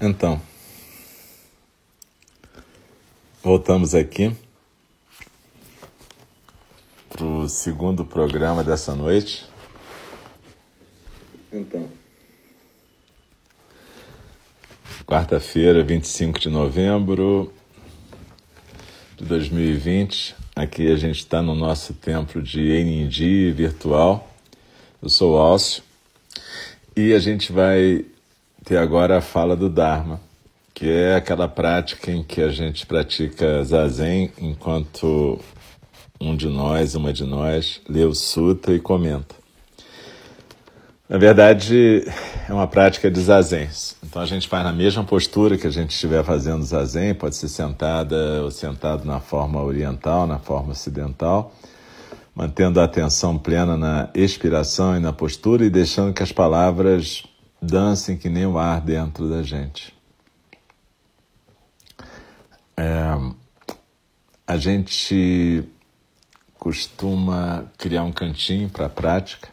Então, voltamos aqui para o segundo programa dessa noite. Então, quarta-feira, 25 de novembro de 2020. Aqui a gente está no nosso templo de Enindi virtual. Eu sou o Alcio e a gente vai ter agora a fala do Dharma, que é aquela prática em que a gente pratica zazen enquanto um de nós, uma de nós, lê o sutta e comenta. Na verdade, é uma prática de zazen. Então a gente faz na mesma postura que a gente estiver fazendo zazen, pode ser sentada ou sentado na forma oriental, na forma ocidental, mantendo a atenção plena na expiração e na postura e deixando que as palavras dancem que nem o ar dentro da gente. É, a gente costuma criar um cantinho para a prática.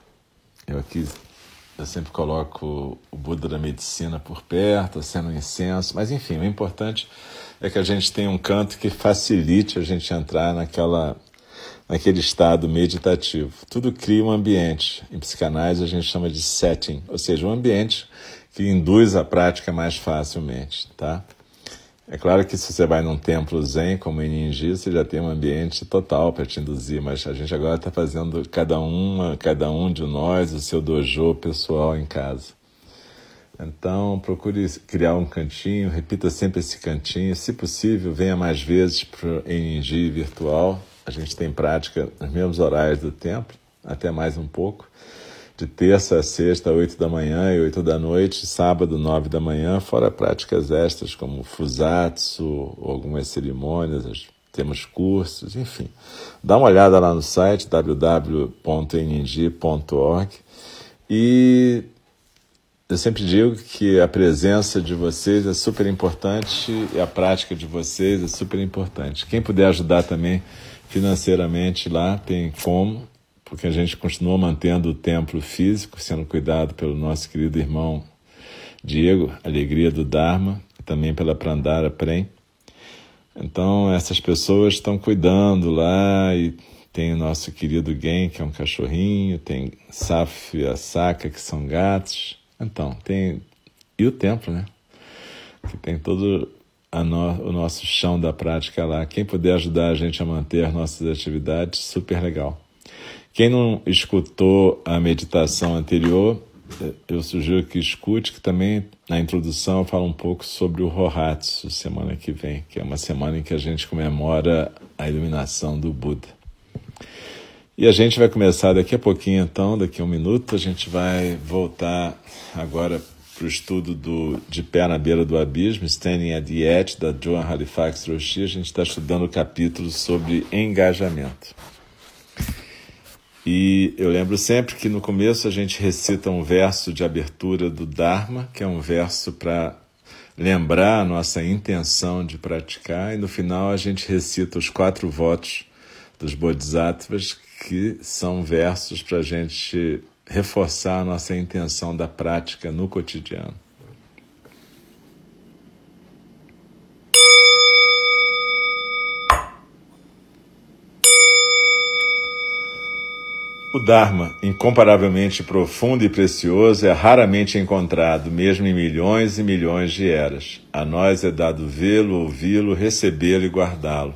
Eu aqui eu sempre coloco o Buda da medicina por perto, sendo um incenso, mas enfim, o importante é que a gente tenha um canto que facilite a gente entrar naquela naquele estado meditativo. Tudo cria um ambiente. Em psicanálise a gente chama de setting, ou seja, um ambiente que induz a prática mais facilmente, tá? É claro que se você vai num templo zen, como em Ninji, você já tem um ambiente total para te induzir, mas a gente agora está fazendo cada um, cada um de nós o seu dojo pessoal em casa. Então, procure criar um cantinho, repita sempre esse cantinho. Se possível, venha mais vezes para o Ninji virtual, a gente tem prática nos mesmos horários do templo, até mais um pouco, de terça a sexta, oito da manhã e oito da noite, sábado, nove da manhã, fora práticas extras como fusatsu, algumas cerimônias, temos cursos, enfim. Dá uma olhada lá no site www.nng.org e eu sempre digo que a presença de vocês é super importante e a prática de vocês é super importante. Quem puder ajudar também financeiramente lá tem como, porque a gente continua mantendo o templo físico, sendo cuidado pelo nosso querido irmão Diego, Alegria do Dharma, e também pela Prandara Prem. Então, essas pessoas estão cuidando lá e tem o nosso querido Gen, que é um cachorrinho, tem Saf e a Saka, que são gatos. Então, tem. E o templo, né? Que tem todo no, o nosso chão da prática lá. Quem puder ajudar a gente a manter nossas atividades, super legal. Quem não escutou a meditação anterior, eu sugiro que escute, que também na introdução eu falo um pouco sobre o Rohatsu, semana que vem, que é uma semana em que a gente comemora a iluminação do Buda. E a gente vai começar daqui a pouquinho, então, daqui a um minuto, a gente vai voltar agora para o estudo do De Pé na Beira do Abismo, Standing at the Edge, da Joan Halifax Roshi. A gente está estudando o capítulo sobre engajamento. E eu lembro sempre que no começo a gente recita um verso de abertura do Dharma, que é um verso para lembrar a nossa intenção de praticar, e no final a gente recita os quatro votos dos Bodhisattvas, que são versos para a gente reforçar a nossa intenção da prática no cotidiano. O Dharma, incomparavelmente profundo e precioso, é raramente encontrado, mesmo em milhões e milhões de eras. A nós é dado vê-lo, ouvi-lo, recebê-lo e guardá-lo.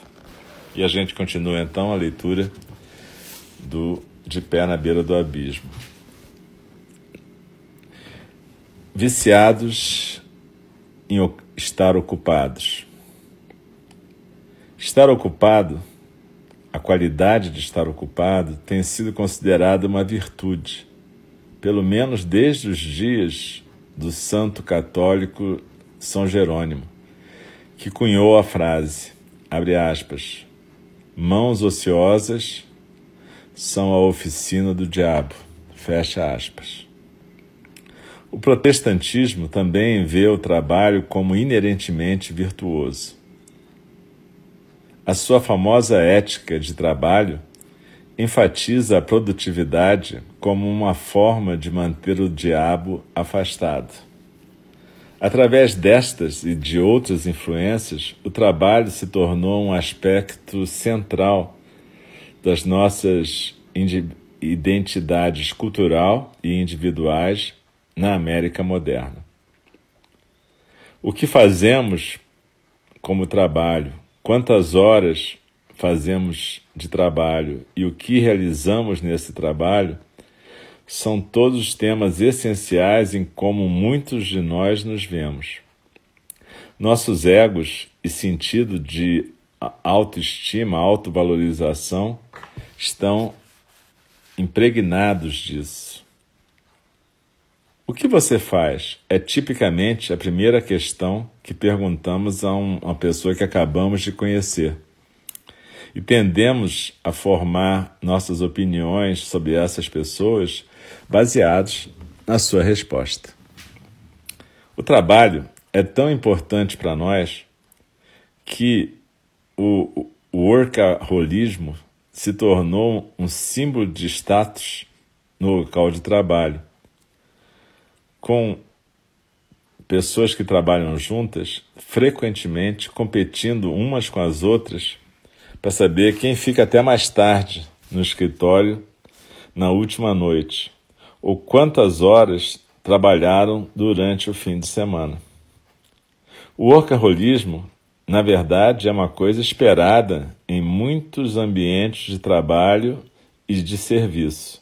E a gente continua então a leitura do De Pé na Beira do Abismo. Viciados em estar ocupados. Estar ocupado, a qualidade de estar ocupado, tem sido considerada uma virtude, pelo menos desde os dias do santo católico São Jerônimo, que cunhou a frase, abre aspas, mãos ociosas são a oficina do diabo, fecha aspas. O protestantismo também vê o trabalho como inerentemente virtuoso. A sua famosa ética de trabalho enfatiza a produtividade como uma forma de manter o diabo afastado. Através destas e de outras influências, o trabalho se tornou um aspecto central das nossas identidades cultural e individuais na América moderna. O que fazemos como trabalho, quantas horas fazemos de trabalho e o que realizamos nesse trabalho são todos temas essenciais em como muitos de nós nos vemos. Nossos egos e sentido de autoestima, autovalorização estão impregnados disso. O que você faz é tipicamente a primeira questão que perguntamos a uma pessoa que acabamos de conhecer. E tendemos a formar nossas opiniões sobre essas pessoas baseados na sua resposta. O trabalho é tão importante para nós que o, o workaholismo se tornou um símbolo de status no local de trabalho com pessoas que trabalham juntas, frequentemente competindo umas com as outras para saber quem fica até mais tarde no escritório na última noite ou quantas horas trabalharam durante o fim de semana. O workaholismo, na verdade, é uma coisa esperada em muitos ambientes de trabalho e de serviço,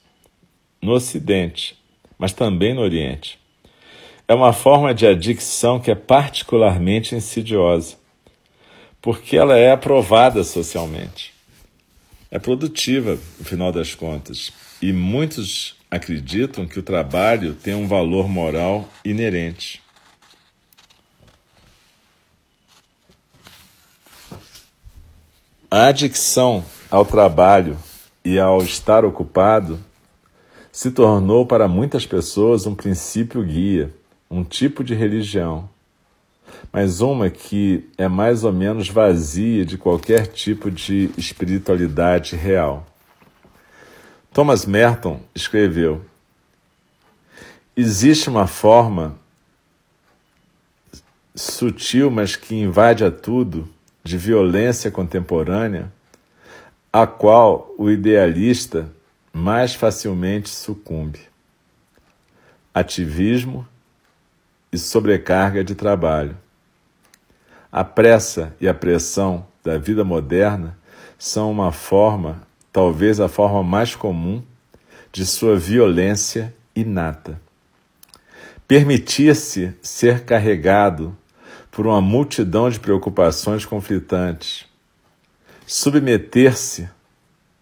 no Ocidente, mas também no Oriente é uma forma de adicção que é particularmente insidiosa, porque ela é aprovada socialmente. É produtiva, no final das contas, e muitos acreditam que o trabalho tem um valor moral inerente. A adicção ao trabalho e ao estar ocupado se tornou para muitas pessoas um princípio guia um tipo de religião, mas uma que é mais ou menos vazia de qualquer tipo de espiritualidade real. Thomas Merton escreveu: Existe uma forma sutil, mas que invade a tudo, de violência contemporânea, a qual o idealista mais facilmente sucumbe. Ativismo e sobrecarga de trabalho. A pressa e a pressão da vida moderna são uma forma, talvez a forma mais comum, de sua violência inata. Permitir-se ser carregado por uma multidão de preocupações conflitantes, submeter-se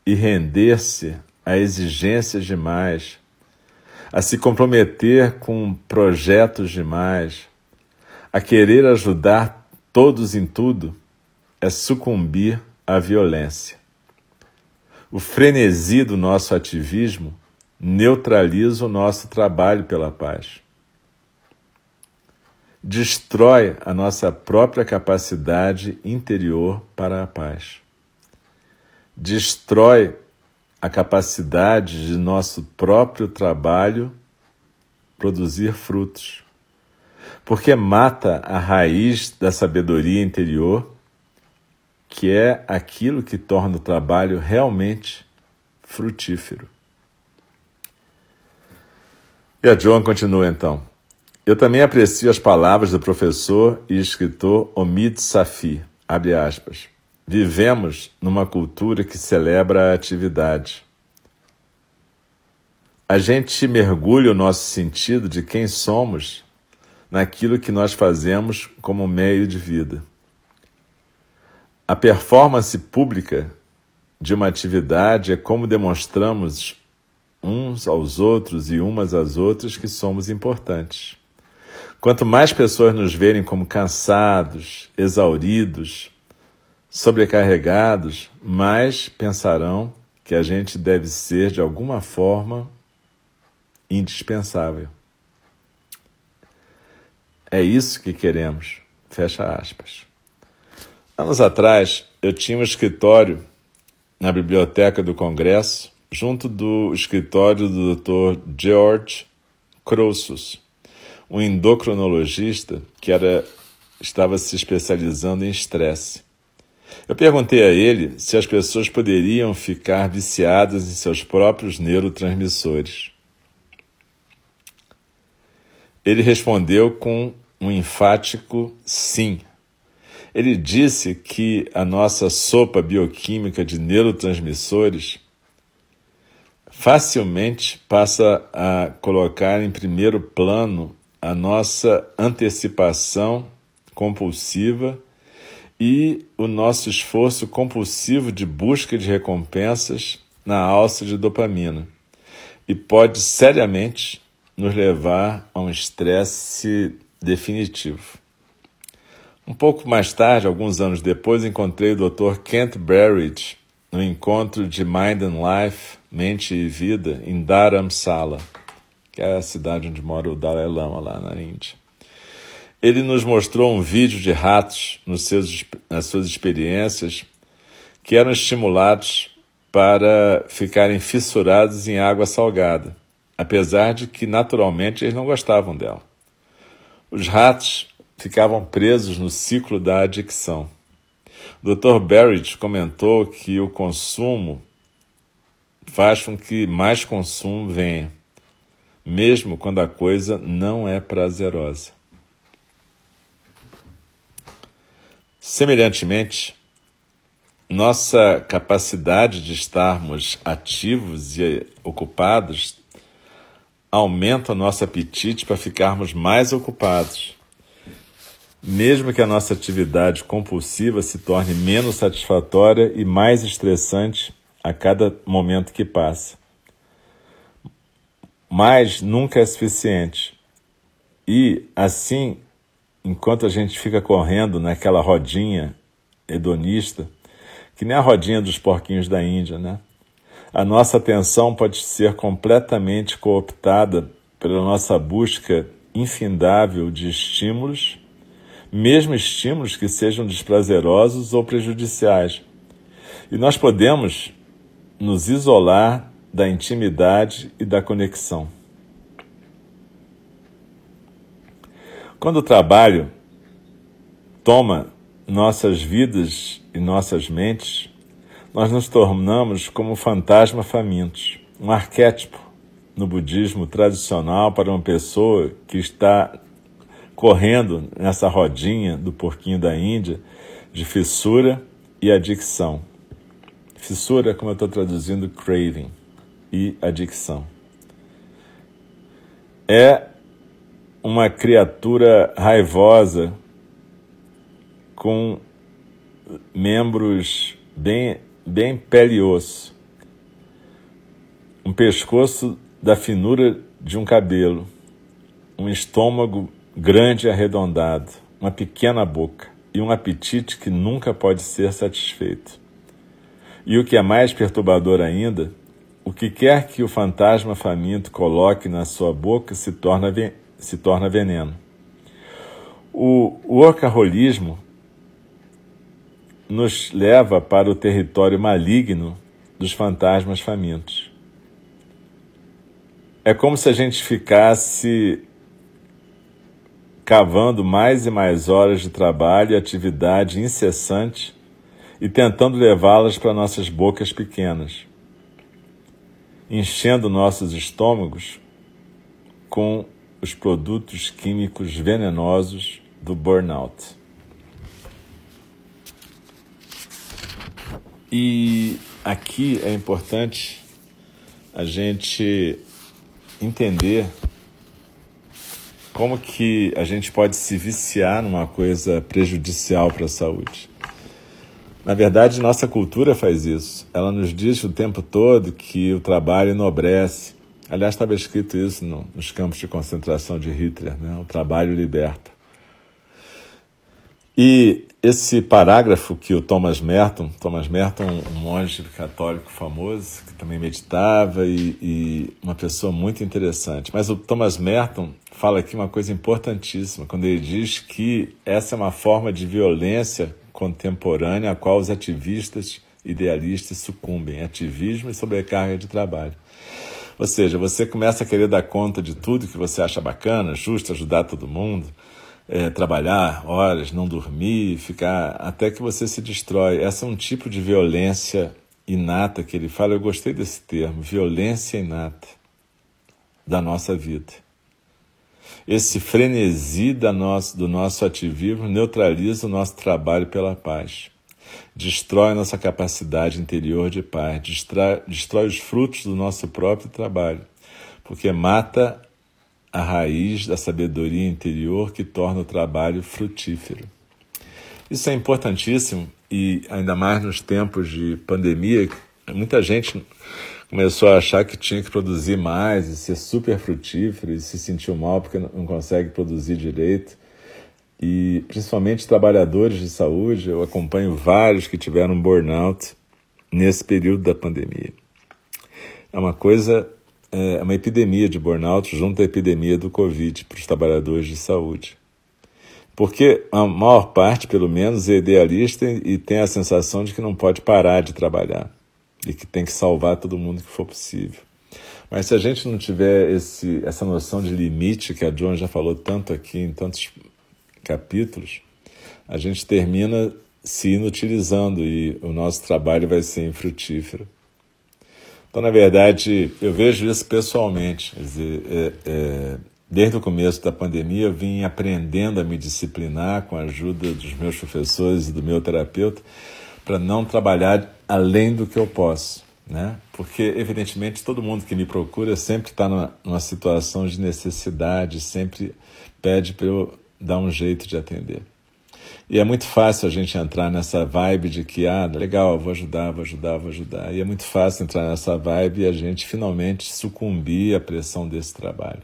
e render-se a exigências demais, a se comprometer com projetos demais, a querer ajudar todos em tudo, é sucumbir à violência. O frenesi do nosso ativismo neutraliza o nosso trabalho pela paz. Destrói a nossa própria capacidade interior para a paz. Destrói a capacidade de nosso próprio trabalho produzir frutos. Porque mata a raiz da sabedoria interior, que é aquilo que torna o trabalho realmente frutífero. E a John continua então. Eu também aprecio as palavras do professor e escritor Omid Safi, abre aspas. Vivemos numa cultura que celebra a atividade, a gente mergulha o nosso sentido de quem somos naquilo que nós fazemos como meio de vida. A performance pública de uma atividade é como demonstramos uns aos outros e umas às outras que somos importantes. Quanto mais pessoas nos verem como cansados, exauridos, sobrecarregados, mais pensarão que a gente deve ser, de alguma forma, indispensável. É isso que queremos. Fecha aspas. Anos atrás, eu tinha um escritório na biblioteca do Congresso, junto do escritório do Dr. George Crossus, um endocrinologista que era, estava se especializando em estresse. Eu perguntei a ele se as pessoas poderiam ficar viciadas em seus próprios neurotransmissores. Ele respondeu com um enfático sim. Ele disse que a nossa sopa bioquímica de neurotransmissores facilmente passa a colocar em primeiro plano a nossa antecipação compulsiva e o nosso esforço compulsivo de busca de recompensas na alça de dopamina e pode seriamente nos levar a um estresse definitivo. Um pouco mais tarde, alguns anos depois, encontrei o Dr. Kent Berridge no encontro de Mind and Life, Mente e Vida, em Dharamsala, que é a cidade onde mora o Dalai Lama, lá na Índia. Ele nos mostrou um vídeo de ratos nos seus, nas suas experiências que eram estimulados para ficarem fissurados em água salgada apesar de que naturalmente eles não gostavam dela. Os ratos ficavam presos no ciclo da adicção. Dr. Barrett comentou que o consumo faz com que mais consumo venha, mesmo quando a coisa não é prazerosa. Semelhantemente, nossa capacidade de estarmos ativos e ocupados aumenta o nosso apetite para ficarmos mais ocupados. Mesmo que a nossa atividade compulsiva se torne menos satisfatória e mais estressante a cada momento que passa. Mas nunca é suficiente. E assim, enquanto a gente fica correndo naquela rodinha hedonista, que nem a rodinha dos porquinhos da Índia, né? a nossa atenção pode ser completamente cooptada pela nossa busca infindável de estímulos, mesmo estímulos que sejam desprazerosos ou prejudiciais. E nós podemos nos isolar da intimidade e da conexão. Quando o trabalho toma nossas vidas e nossas mentes, nós nos tornamos como fantasma famintos, um arquétipo no budismo tradicional para uma pessoa que está correndo nessa rodinha do porquinho da Índia de fissura e adicção. Fissura, como eu estou traduzindo, craving e adicção. É uma criatura raivosa com membros bem bem pele e osso, um pescoço da finura de um cabelo, um estômago grande e arredondado, uma pequena boca e um apetite que nunca pode ser satisfeito. E o que é mais perturbador ainda, o que quer que o fantasma faminto coloque na sua boca se torna, se torna veneno. O workaholismo nos leva para o território maligno dos fantasmas famintos. É como se a gente ficasse cavando mais e mais horas de trabalho e atividade incessante e tentando levá-las para nossas bocas pequenas, enchendo nossos estômagos com os produtos químicos venenosos do burnout. E aqui é importante a gente entender como que a gente pode se viciar numa coisa prejudicial para a saúde. Na verdade, nossa cultura faz isso. Ela nos diz o tempo todo que o trabalho enobrece. Aliás, estava escrito isso no, nos campos de concentração de Hitler, né? o trabalho liberta. E esse parágrafo que o Thomas Merton, Thomas Merton, um monge católico famoso, que também meditava e, e, uma pessoa muito interessante. Mas o Thomas Merton fala aqui uma coisa importantíssima, quando ele diz que essa é uma forma de violência contemporânea a qual os ativistas idealistas sucumbem, ativismo e sobrecarga de trabalho. Ou seja, você começa a querer dar conta de tudo que você acha bacana, justo, ajudar todo mundo, é, trabalhar horas, não dormir, ficar até que você se destrói. Essa é um tipo de violência inata que ele fala. Eu gostei desse termo, violência inata da nossa vida. Esse frenesi da nosso, do nosso ativismo neutraliza o nosso trabalho pela paz. Destrói nossa capacidade interior de paz, destrói, destrói os frutos do nosso próprio trabalho, porque mata a raiz da sabedoria interior que torna o trabalho frutífero. Isso é importantíssimo e ainda mais nos tempos de pandemia, muita gente começou a achar que tinha que produzir mais e ser super frutífero e se sentiu mal porque não consegue produzir direito. E principalmente trabalhadores de saúde, eu acompanho vários que tiveram burnout nesse período da pandemia. É uma coisa é uma epidemia de burnout junto à epidemia do Covid para os trabalhadores de saúde. Porque a maior parte, pelo menos, é idealista e tem a sensação de que não pode parar de trabalhar e que tem que salvar todo mundo que for possível. Mas se a gente não tiver esse, essa noção de limite que a John já falou tanto aqui em tantos capítulos, a gente termina se inutilizando e o nosso trabalho vai ser infrutífero. Então, na verdade, eu vejo isso pessoalmente. Quer dizer, é, é, desde o começo da pandemia, eu vim aprendendo a me disciplinar com a ajuda dos meus professores e do meu terapeuta para não trabalhar além do que eu posso. Né? Porque, evidentemente, todo mundo que me procura sempre está numa, numa situação de necessidade, sempre pede para eu dar um jeito de atender. E é muito fácil a gente entrar nessa vibe de que, ah, legal, vou ajudar, vou ajudar, vou ajudar. E é muito fácil entrar nessa vibe e a gente finalmente sucumbir à pressão desse trabalho.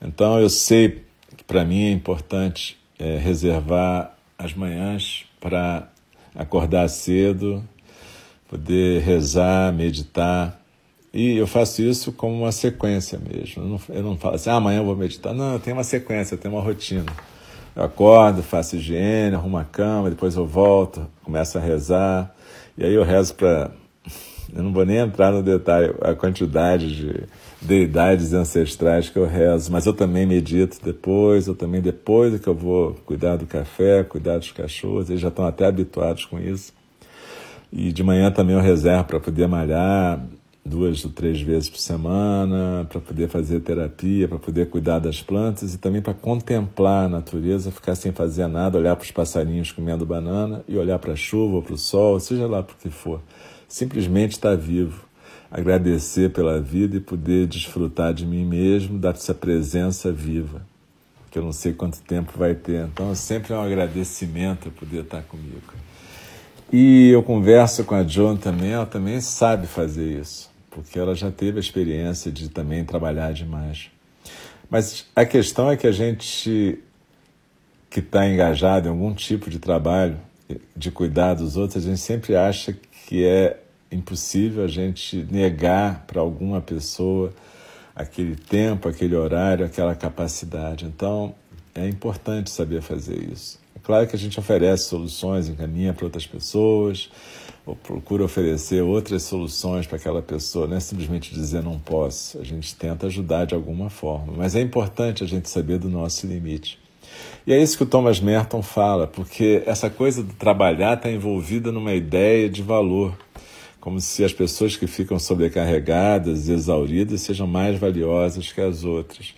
Então eu sei que para mim é importante é, reservar as manhãs para acordar cedo, poder rezar, meditar. E eu faço isso como uma sequência mesmo. Eu não, eu não falo assim, ah, amanhã eu vou meditar. Não, tenho uma sequência, tenho uma rotina. Eu acordo, faço higiene, arrumo a cama, depois eu volto, começo a rezar. E aí eu rezo para. Eu não vou nem entrar no detalhe, a quantidade de deidades ancestrais que eu rezo, mas eu também medito depois, eu também, depois que eu vou cuidar do café, cuidar dos cachorros, eles já estão até habituados com isso. E de manhã também eu reservo para poder malhar, duas ou três vezes por semana, para poder fazer terapia, para poder cuidar das plantas e também para contemplar a natureza, ficar sem fazer nada, olhar para os passarinhos comendo banana e olhar para a chuva para o sol, seja lá por que for. Simplesmente estar vivo, agradecer pela vida e poder desfrutar de mim mesmo, dessa presença viva, que eu não sei quanto tempo vai ter. Então, sempre é um agradecimento poder estar comigo. E eu converso com a John também, ela também sabe fazer isso porque ela já teve a experiência de também trabalhar demais. Mas a questão é que a gente que está engajado em algum tipo de trabalho, de cuidar dos outros, a gente sempre acha que é impossível a gente negar para alguma pessoa aquele tempo, aquele horário, aquela capacidade. Então, é importante saber fazer isso. É claro que a gente oferece soluções, encaminha para outras pessoas, ou procura oferecer outras soluções para aquela pessoa, não é simplesmente dizer não posso. A gente tenta ajudar de alguma forma, mas é importante a gente saber do nosso limite. E é isso que o Thomas Merton fala, porque essa coisa de trabalhar está envolvida numa ideia de valor, como se as pessoas que ficam sobrecarregadas e exauridas sejam mais valiosas que as outras.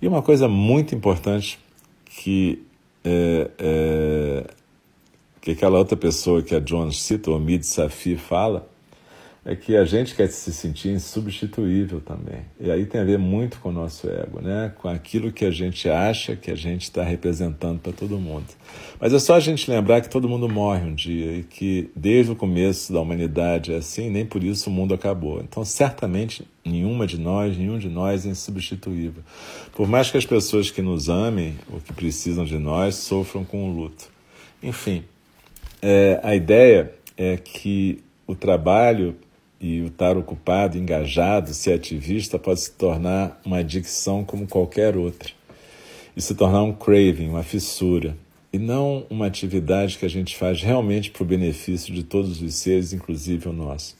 E uma coisa muito importante que é, é, que aquela outra pessoa que a John cita, o Omid Safi, fala, é que a gente quer se sentir insubstituível também. E aí tem a ver muito com o nosso ego, né? com aquilo que a gente acha que a gente está representando para todo mundo. Mas é só a gente lembrar que todo mundo morre um dia e que desde o começo da humanidade é assim, nem por isso o mundo acabou. Então, certamente, nenhuma de nós, nenhum de nós é insubstituível. Por mais que as pessoas que nos amem ou que precisam de nós sofram com o luto. Enfim, é, a ideia é que o trabalho e o estar ocupado, engajado, ser ativista pode se tornar uma adicção como qualquer outra e se tornar um craving, uma fissura, e não uma atividade que a gente faz realmente para o benefício de todos os seres, inclusive o nosso.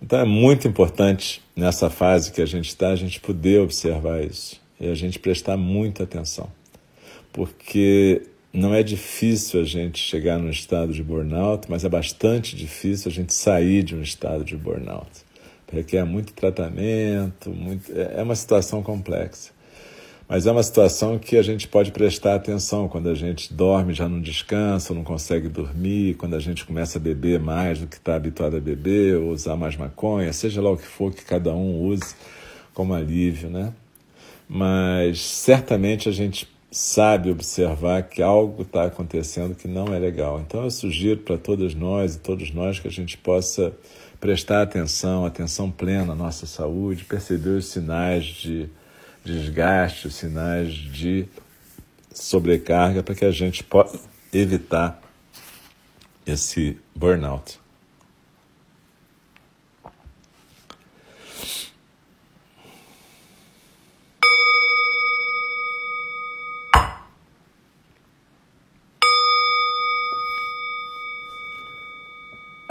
Então é muito importante nessa fase que a gente está, a gente poder observar isso e a gente prestar muita atenção, porque não é difícil a gente chegar num estado de burnout, mas é bastante difícil a gente sair de um estado de burnout. Requer muito tratamento, muito... É, é uma situação complexa. Mas é uma situação que a gente pode prestar atenção quando a gente dorme, já não descansa, não consegue dormir, quando a gente começa a beber mais do que está habituado a beber, ou usar mais maconha, seja lá o que for que cada um use como alívio, né? Mas certamente a gente sabe observar que algo está acontecendo que não é legal. Então eu sugiro para todas nós e todos nós que a gente possa prestar atenção, atenção plena à nossa saúde, perceber os sinais de desgaste, os sinais de sobrecarga para que a gente possa evitar esse burnout.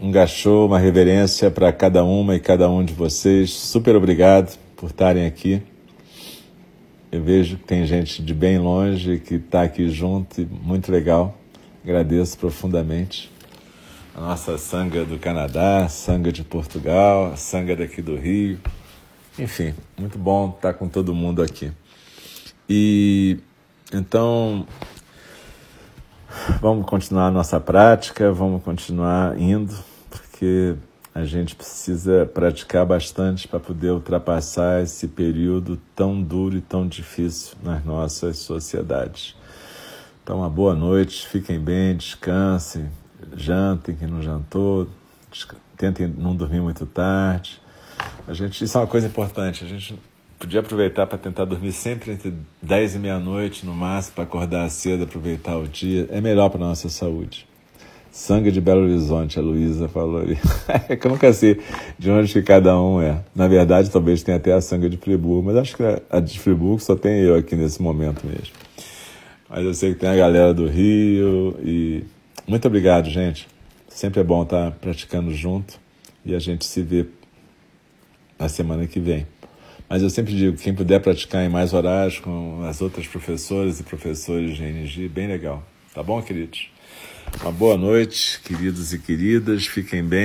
um gachô, uma reverência para cada uma e cada um de vocês. Super obrigado por estarem aqui. Eu vejo que tem gente de bem longe que está aqui junto, e muito legal. Agradeço profundamente. A nossa sanga do Canadá, sanga de Portugal, sanga daqui do Rio. Enfim, muito bom estar com todo mundo aqui. E então, Vamos continuar a nossa prática, vamos continuar indo, porque a gente precisa praticar bastante para poder ultrapassar esse período tão duro e tão difícil nas nossas sociedades. Então, uma boa noite, fiquem bem, descansem, jantem quem não jantou, tentem não dormir muito tarde. A gente, isso é uma coisa importante, a gente podia aproveitar para tentar dormir sempre entre 10 e meia-noite no máximo, para acordar cedo, aproveitar o dia. É melhor para a nossa saúde. Sangue de Belo Horizonte, a Luísa falou ali. é que eu nunca sei de onde que cada um é. Na verdade, talvez tenha até a sangue de Friburgo, mas acho que a de Friburgo só tem eu aqui nesse momento mesmo. Mas eu sei que tem a galera do Rio e muito obrigado, gente. Sempre é bom estar praticando junto e a gente se vê na semana que vem. Mas eu sempre digo, quem puder praticar em mais horários com as outras professoras e professores de GNG, bem legal. Tá bom, queridos? Uma boa noite, queridos e queridas. Fiquem bem.